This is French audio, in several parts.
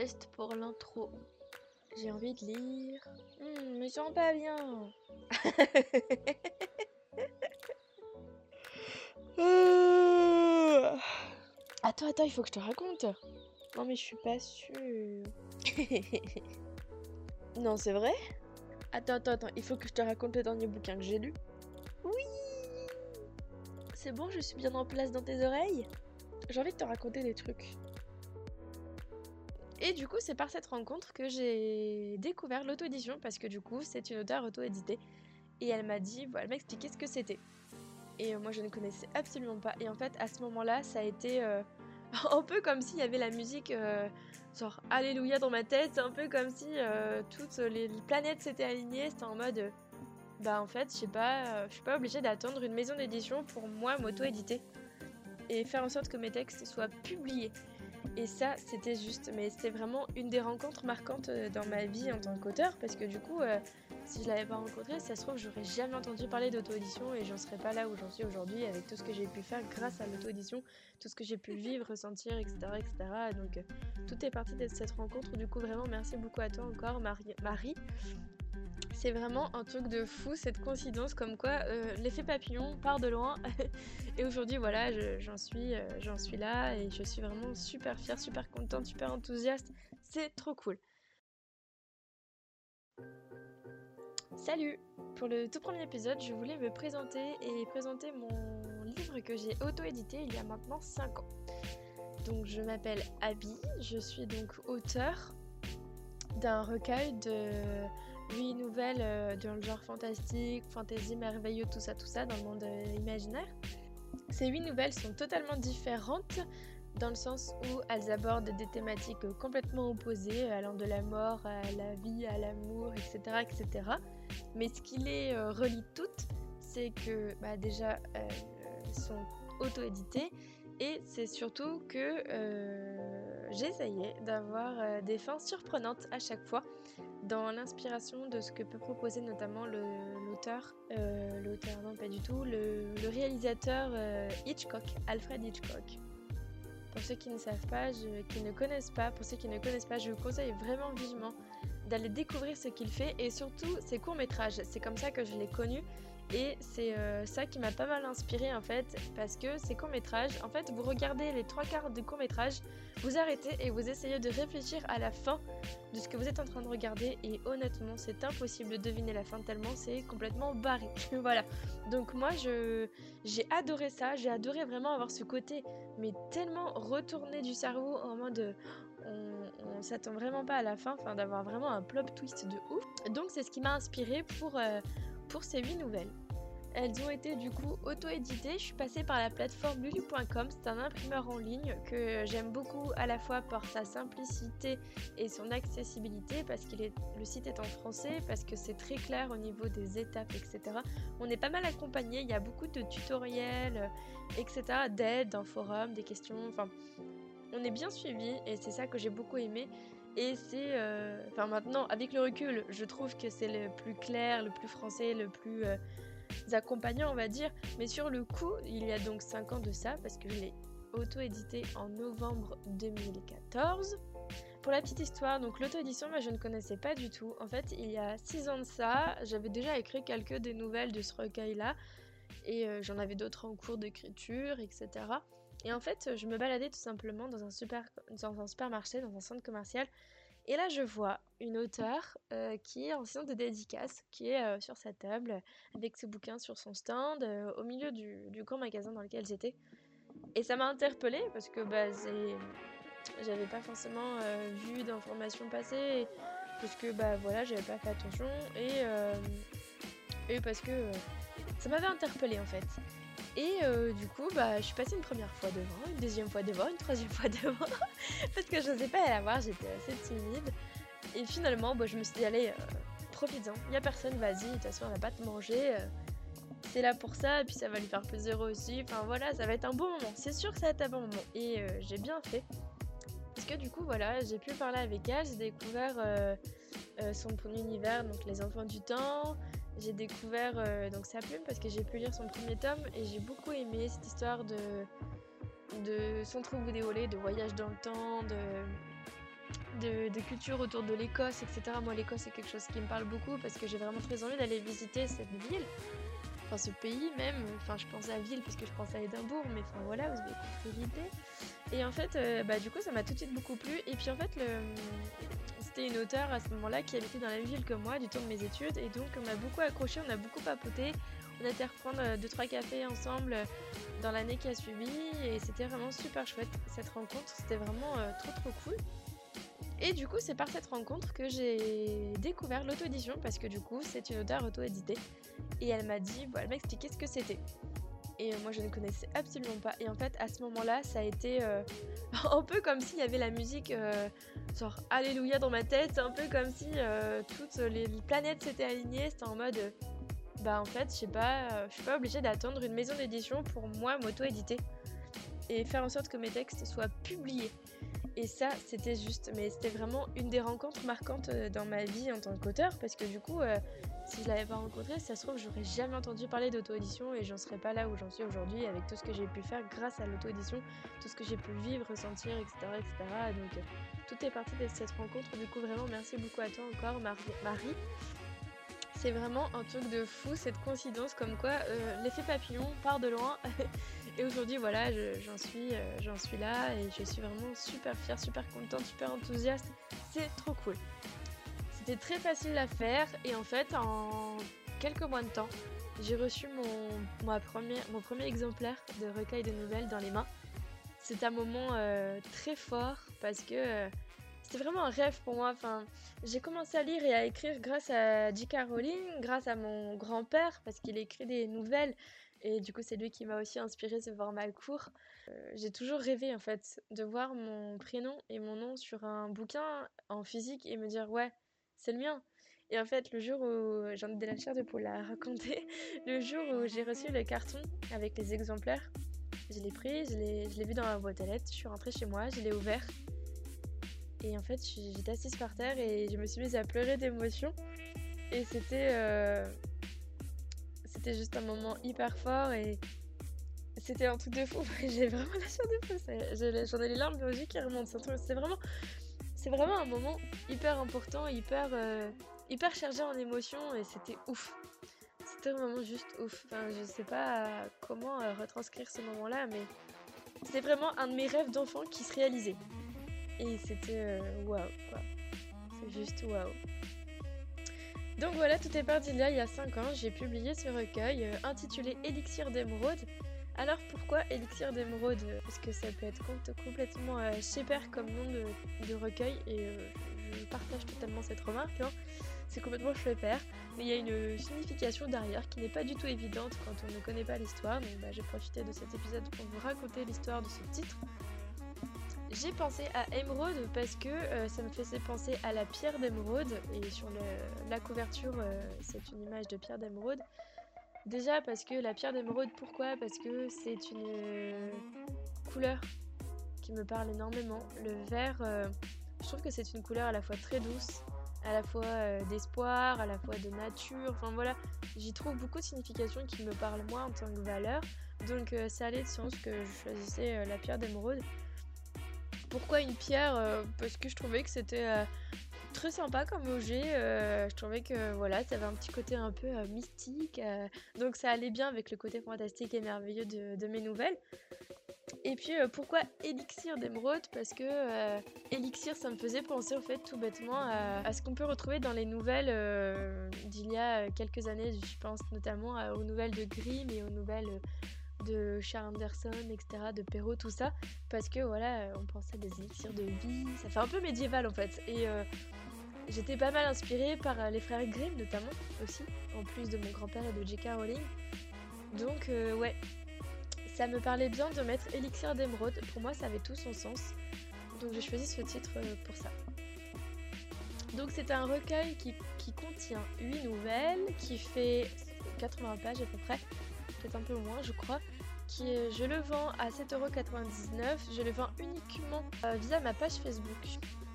test pour l'intro. J'ai envie de lire. Hmm, me sens pas bien. attends, attends, il faut que je te raconte. Non mais je suis pas sûre. non, c'est vrai? Attends, attends, attends, il faut que je te raconte le dernier bouquin que j'ai lu. Oui C'est bon, je suis bien en place dans tes oreilles? J'ai envie de te raconter des trucs. Et du coup, c'est par cette rencontre que j'ai découvert l'auto-édition parce que du coup, c'est une auteure auto-éditée. Et elle m'a dit, voilà, elle m'a expliqué ce que c'était. Et moi, je ne connaissais absolument pas. Et en fait, à ce moment-là, ça a été euh, un peu comme s'il y avait la musique, euh, genre Alléluia dans ma tête. Un peu comme si euh, toutes les, planètes s'étaient alignées. C'était en mode, bah en fait, je sais pas, je suis pas obligée d'attendre une maison d'édition pour moi m'auto-éditer et faire en sorte que mes textes soient publiés. Et ça, c'était juste, mais c'était vraiment une des rencontres marquantes euh, dans ma vie en tant qu'auteur, parce que du coup, euh, si je l'avais pas rencontré, ça se trouve, j'aurais jamais entendu parler d'auto-édition et j'en serais pas là où j'en suis aujourd'hui avec tout ce que j'ai pu faire grâce à l'auto-édition, tout ce que j'ai pu vivre, ressentir, etc. etc. Donc, euh, tout est parti de cette rencontre. Du coup, vraiment, merci beaucoup à toi encore, Marie. Marie. C'est vraiment un truc de fou cette coïncidence comme quoi euh, l'effet papillon part de loin et aujourd'hui voilà j'en suis, euh, j'en suis là et je suis vraiment super fière, super contente, super enthousiaste. C'est trop cool. Salut Pour le tout premier épisode, je voulais me présenter et présenter mon livre que j'ai auto-édité il y a maintenant 5 ans. Donc je m'appelle Abby, je suis donc auteur d'un recueil de 8 nouvelles euh, dans le genre fantastique, fantasy, merveilleux, tout ça, tout ça, dans le monde euh, imaginaire. Ces 8 nouvelles sont totalement différentes dans le sens où elles abordent des thématiques complètement opposées, allant de la mort à la vie, à l'amour, etc., etc. Mais ce qui les euh, relie toutes, c'est que bah, déjà elles sont auto-éditées et c'est surtout que j'essayais d'avoir des fins surprenantes à chaque fois dans l'inspiration de ce que peut proposer notamment l'auteur, euh, l'auteur non pas du tout, le, réalisateur euh, Hitchcock, Alfred Hitchcock. Pour ceux qui ne savent pas, qui ne connaissent pas, pour ceux qui ne connaissent pas, je vous conseille vraiment vivement d'aller découvrir ce qu'il fait et surtout ses courts métrages. C'est comme ça que je l'ai connu et c'est euh, ça qui m'a pas mal inspiré en fait, parce que ces courts-métrages, en fait, vous regardez les trois quarts du court-métrage, vous arrêtez et vous essayez de réfléchir à la fin de ce que vous êtes en train de regarder. Et honnêtement, c'est impossible de deviner la fin tellement c'est complètement barré. voilà. Donc moi, je j'ai adoré ça, j'ai adoré vraiment avoir ce côté, mais tellement retourné du cerveau en mode on, on s'attend vraiment pas à la fin, enfin d'avoir vraiment un plot twist de ouf. Donc c'est ce qui m'a inspiré pour euh, pour ces 8 nouvelles. Elles ont été du coup auto-éditées. Je suis passée par la plateforme lulu.com. C'est un imprimeur en ligne que j'aime beaucoup à la fois pour sa simplicité et son accessibilité parce que le site est en français, parce que c'est très clair au niveau des étapes, etc. On est pas mal accompagné. Il y a beaucoup de tutoriels, etc. D'aides, d'un forum, des questions. Enfin, on est bien suivi et c'est ça que j'ai beaucoup aimé. Et c'est. Euh, enfin, maintenant, avec le recul, je trouve que c'est le plus clair, le plus français, le plus euh, accompagnant, on va dire. Mais sur le coup, il y a donc 5 ans de ça, parce que je l'ai auto-édité en novembre 2014. Pour la petite histoire, donc l'auto-édition, moi je ne connaissais pas du tout. En fait, il y a 6 ans de ça, j'avais déjà écrit quelques des nouvelles de ce recueil-là. Et euh, j'en avais d'autres en cours d'écriture, etc. Et en fait, je me baladais tout simplement dans un, supermarché, dans un centre commercial. Et là, je vois une auteure euh, qui est en séance de dédicace, qui est euh, sur sa table, avec ses bouquins sur son stand, euh, au milieu du, grand magasin dans lequel j'étais. Et ça m'a interpellée parce que bah, j'avais pas forcément vu d'informations passer, parce que bah, voilà, j'avais pas fait attention, et parce que ça m'avait interpellée en fait. Et euh, du coup, bah, je suis passée une première fois devant, une deuxième fois devant, une troisième fois devant, parce que je n'osais pas la voir, j'étais assez timide. Et finalement, bah, je me suis dit, allez, euh, profites-en, il n'y a personne, vas-y, de toute façon, on va pas te manger. Euh, c'est là pour ça, et puis ça va lui faire plaisir aussi. Enfin voilà, ça va être un bon moment, c'est sûr que ça va être un bon moment. Et j'ai bien fait. Parce que du coup, voilà, j'ai pu parler avec elle, j'ai découvert son univers, donc les enfants du temps, j'ai découvert euh, donc sa plume parce que j'ai pu lire son premier tome et j'ai beaucoup aimé cette histoire de, de son trou déolé, de voyage dans le temps, de, de, de culture autour de l'Écosse, etc. Moi, l'Écosse, c'est quelque chose qui me parle beaucoup parce que j'ai vraiment très envie d'aller visiter cette ville enfin ce pays même, enfin je pense à ville parce que je pense à Édimbourg, mais enfin voilà, vous avez compris l'idée. Et en fait, euh, bah du coup ça m'a tout de suite beaucoup plu. Et puis en fait, c'était une auteure à ce moment-là qui habitait dans la même ville que moi du temps de mes études, et donc on a beaucoup accroché, on a beaucoup papoté. On a été reprendre 2-3 cafés ensemble dans l'année qui a suivi, et c'était vraiment super chouette cette rencontre, c'était vraiment euh, trop trop cool. Et du coup, c'est par cette rencontre que j'ai découvert l'auto-édition parce que du coup, c'est une auteure auto-éditée. Et elle m'a dit, bon, elle m'a expliqué ce que c'était. Et moi, je ne connaissais absolument pas. Et en fait, à ce moment-là, ça a été euh, un peu comme s'il y avait la musique, euh, genre Alléluia dans ma tête. Un peu comme si euh, toutes les planètes s'étaient alignées. C'était en mode, bah en fait, je sais pas, je suis pas obligée d'attendre une maison d'édition pour moi m'auto-éditer et faire en sorte que mes textes soient publiés. Et ça, c'était juste, mais c'était vraiment une des rencontres marquantes euh, dans ma vie en tant qu'auteur, parce que du coup, euh, si je l'avais pas rencontré, ça se trouve, j'aurais jamais entendu parler d'auto-édition et j'en serais pas là où j'en suis aujourd'hui avec tout ce que j'ai pu faire grâce à l'auto-édition, tout ce que j'ai pu vivre, ressentir, etc. etc. Donc, euh, tout est parti de cette rencontre. Du coup, vraiment, merci beaucoup à toi encore, Marie. C'est vraiment un truc de fou, cette coïncidence comme quoi l'effet papillon part de loin. Et aujourd'hui, voilà, j'en suis, euh, suis là et je suis vraiment super fière, super contente, super enthousiaste. C'est trop cool. C'était très facile à faire et en fait, en quelques mois de temps, j'ai reçu mon, mon premier exemplaire de recueil de nouvelles dans les mains. C'est un moment euh, très fort parce que euh, c'était vraiment un rêve pour moi. Enfin, j'ai commencé à lire et à écrire grâce à J.K. Rowling, grâce à mon grand-père parce qu'il écrit des nouvelles et du coup, c'est lui qui m'a aussi inspiré ce format court. Euh, j'ai toujours rêvé en fait de voir mon prénom et mon nom sur un bouquin en physique et me dire ouais, c'est le mien. Et en fait, le jour où j'en ai de la chair de pour la raconter, le jour où j'ai reçu le carton avec les exemplaires, je l'ai pris, je l'ai vu dans ma boîte à lettres, je suis rentrée chez moi, je l'ai ouvert. Et en fait, j'étais assise par terre et je me suis mise à pleurer d'émotion. Et c'était. Euh, c'était juste un moment hyper fort et c'était un truc de fou. J'ai vraiment la chair de fou. J'en ai les larmes aux yeux qui remontent. C'est vraiment, c'est vraiment un moment hyper important, hyper, euh, hyper chargé en émotions et c'était ouf. C'était vraiment juste ouf. Enfin, je sais pas comment euh, retranscrire ce moment-là, mais c'était vraiment un de mes rêves d'enfant qui se réalisait. Et c'était euh, waouh, wow, C'est juste waouh. Donc voilà, tout est parti là il y a 5 ans. J'ai publié ce recueil euh, intitulé Élixir d'émeraude. Alors pourquoi Élixir d'émeraude? Parce que ça peut être complètement euh, comme nom de, recueil et euh, je partage totalement cette remarque. Hein. C'est complètement père, mais il y a une signification derrière qui n'est pas du tout évidente quand on ne connaît pas l'histoire. Donc bah, j'ai profité de cet épisode pour vous raconter l'histoire de ce titre. J'ai pensé à émeraude parce que euh, ça me faisait penser à la pierre d'émeraude et sur la couverture euh, c'est une image de pierre d'émeraude. Déjà parce que la pierre d'émeraude, pourquoi? Parce que c'est une euh, couleur qui me parle énormément. Le vert, je trouve que c'est une couleur à la fois très douce, à la fois d'espoir, à la fois de nature. Enfin voilà, j'y trouve beaucoup de significations qui me parlent moi en tant que valeur. Donc ça allait de sens que je choisissais la pierre d'émeraude. Pourquoi une pierre euh, Parce que je trouvais que c'était euh, très sympa comme objet. Euh, je trouvais que voilà, ça avait un petit côté un peu mystique. donc ça allait bien avec le côté fantastique et merveilleux de, mes nouvelles. Et puis pourquoi élixir d'émeraude? Parce que élixir, ça me faisait penser au fait tout bêtement à, ce qu'on peut retrouver dans les nouvelles d'il y a quelques années. Je pense notamment aux nouvelles de Grimm et aux nouvelles de Charles Anderson, etc., de Perrault, tout ça, parce que voilà, on pensait à des élixirs de vie, ça fait un peu médiéval en fait. Et euh, j'étais pas mal inspirée par euh, les frères Grimm notamment aussi, en plus de mon grand-père et de J.K. Rowling. Donc euh, ouais, ça me parlait bien de mettre Élixir d'émeraude, pour moi ça avait tout son sens. Donc j'ai choisi ce titre pour ça. Donc c'est un recueil qui, qui contient 8 nouvelles, qui fait 80 pages à peu près peut-être un peu moins je crois, qui je le vends à 7,99€. Je le vends uniquement euh, via ma page Facebook.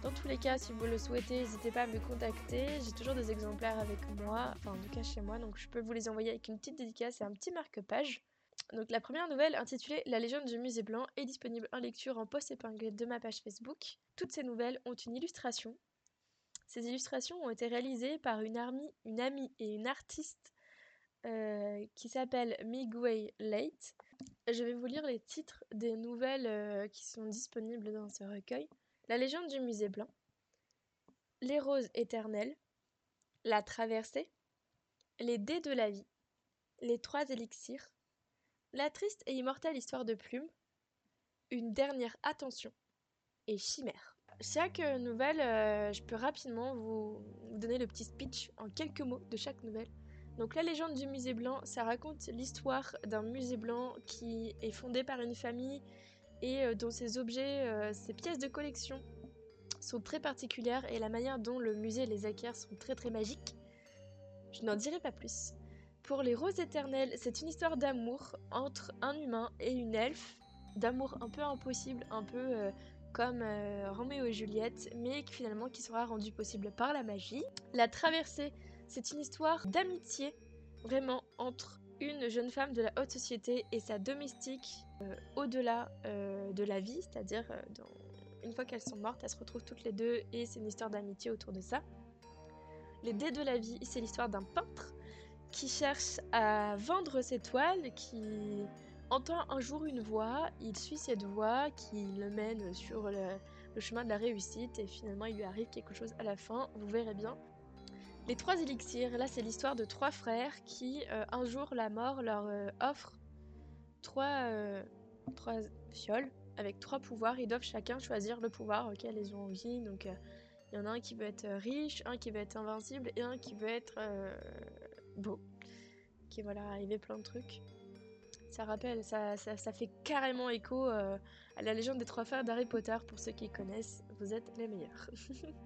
Dans tous les cas, si vous le souhaitez, n'hésitez pas à me contacter. J'ai toujours des exemplaires avec moi, enfin en tout cas chez moi, donc je peux vous les envoyer avec une petite dédicace et un petit marque-page. Donc la première nouvelle, intitulée La légende du musée blanc, est disponible en lecture en post épinglé de ma page Facebook. Toutes ces nouvelles ont une illustration. Ces illustrations ont été réalisées par une, une amie et une artiste euh, qui s'appelle Migway Late. Je vais vous lire les titres des nouvelles euh, qui sont disponibles dans ce recueil. La légende du musée blanc, Les roses éternelles, La traversée, Les dés de la vie, Les trois élixirs, La triste et immortelle histoire de Plume, Une dernière attention et Chimère. Chaque nouvelle, euh, je peux rapidement vous donner le petit speech en quelques mots de chaque nouvelle. Donc la légende du musée blanc, ça raconte l'histoire d'un musée blanc qui est fondé par une famille et euh, dont ses objets, euh, ses pièces de collection sont très particulières et la manière dont le musée les acquiert sont très très magiques. Je n'en dirai pas plus. Pour les roses éternelles, c'est une histoire d'amour entre un humain et une elfe, d'amour un peu impossible, un peu euh, comme Roméo et Juliette, mais finalement qui sera rendu possible par la magie. La traversée, c'est une histoire d'amitié, vraiment, entre une jeune femme de la haute société et sa domestique euh, au-delà euh, de la vie, c'est-à-dire euh, une fois qu'elles sont mortes, elles se retrouvent toutes les deux et c'est une histoire d'amitié autour de ça. Les dés de la vie, c'est l'histoire d'un peintre qui cherche à vendre ses toiles, qui entend un jour une voix, il suit cette voix qui le mène sur le, le chemin de la réussite et finalement il lui arrive quelque chose à la fin, vous verrez bien. Les trois élixirs, là c'est l'histoire de trois frères qui, euh, un jour, la mort leur euh, offre trois, euh, trois fioles avec trois pouvoirs. Ils doivent chacun choisir le pouvoir auquel ils ont envie. Donc il y en a un qui veut être riche, un qui veut être invincible et un qui veut être beau. Qui voilà, arriver plein de trucs. Ça rappelle, ça fait carrément écho à la légende des trois frères d'Harry Potter pour ceux qui connaissent. Vous êtes les meilleurs.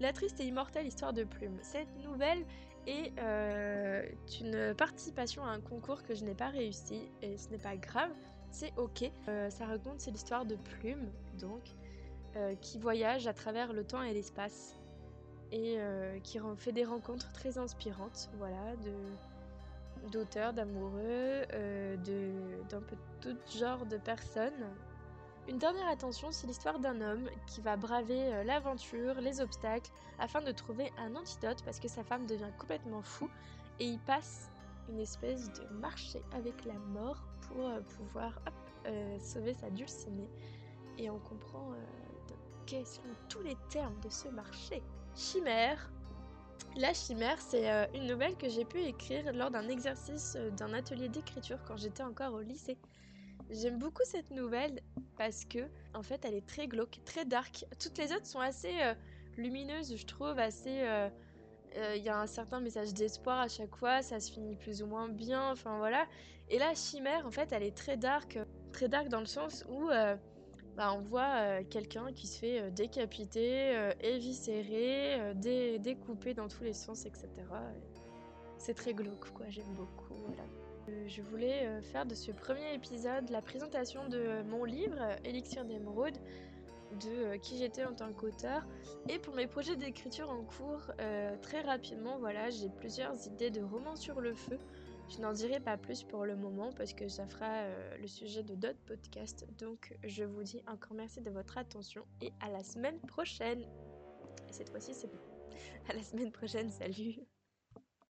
La triste et immortelle histoire de Plume. Cette nouvelle est euh, une participation à un concours que je n'ai pas réussi et ce n'est pas grave, c'est ok. Euh, ça raconte c'est l'histoire de Plume donc euh, qui voyage à travers le temps et l'espace et qui fait des rencontres très inspirantes, voilà, de d'auteurs, d'amoureux, d'un peu tout genre de personnes une dernière attention, c'est l'histoire d'un homme qui va braver euh, l'aventure, les obstacles, afin de trouver un antidote parce que sa femme devient complètement fou et il passe une espèce de marché avec la mort pour euh, pouvoir euh, sauver sa dulcinée. Et on comprend quels sont tous les termes de ce marché. Chimère. La chimère, c'est une nouvelle que j'ai pu écrire lors d'un exercice d'un atelier d'écriture quand j'étais encore au lycée. J'aime beaucoup cette nouvelle parce que en fait elle est très glauque, très dark. Toutes les autres sont assez euh, lumineuses, je trouve, assez. Euh, euh, il y a un certain message d'espoir à chaque fois, ça se finit plus ou moins bien, enfin voilà. Et là, Chimère, en fait, elle est très dark, très dark dans le sens où bah, on voit quelqu'un qui se fait décapiter, éviscérer, découper dans tous les sens, etc. C'est très glauque, quoi, j'aime beaucoup, voilà. Euh, je voulais euh, faire de ce premier épisode la présentation de mon livre Élixir d'émeraude, de euh, qui j'étais en tant qu'auteur. Et pour mes projets d'écriture en cours, très rapidement, voilà, j'ai plusieurs idées de romans sur le feu. Je n'en dirai pas plus pour le moment parce que ça fera le sujet de d'autres podcasts. Donc je vous dis encore merci de votre attention et à la semaine prochaine. Et cette fois-ci c'est bon. À la semaine prochaine, salut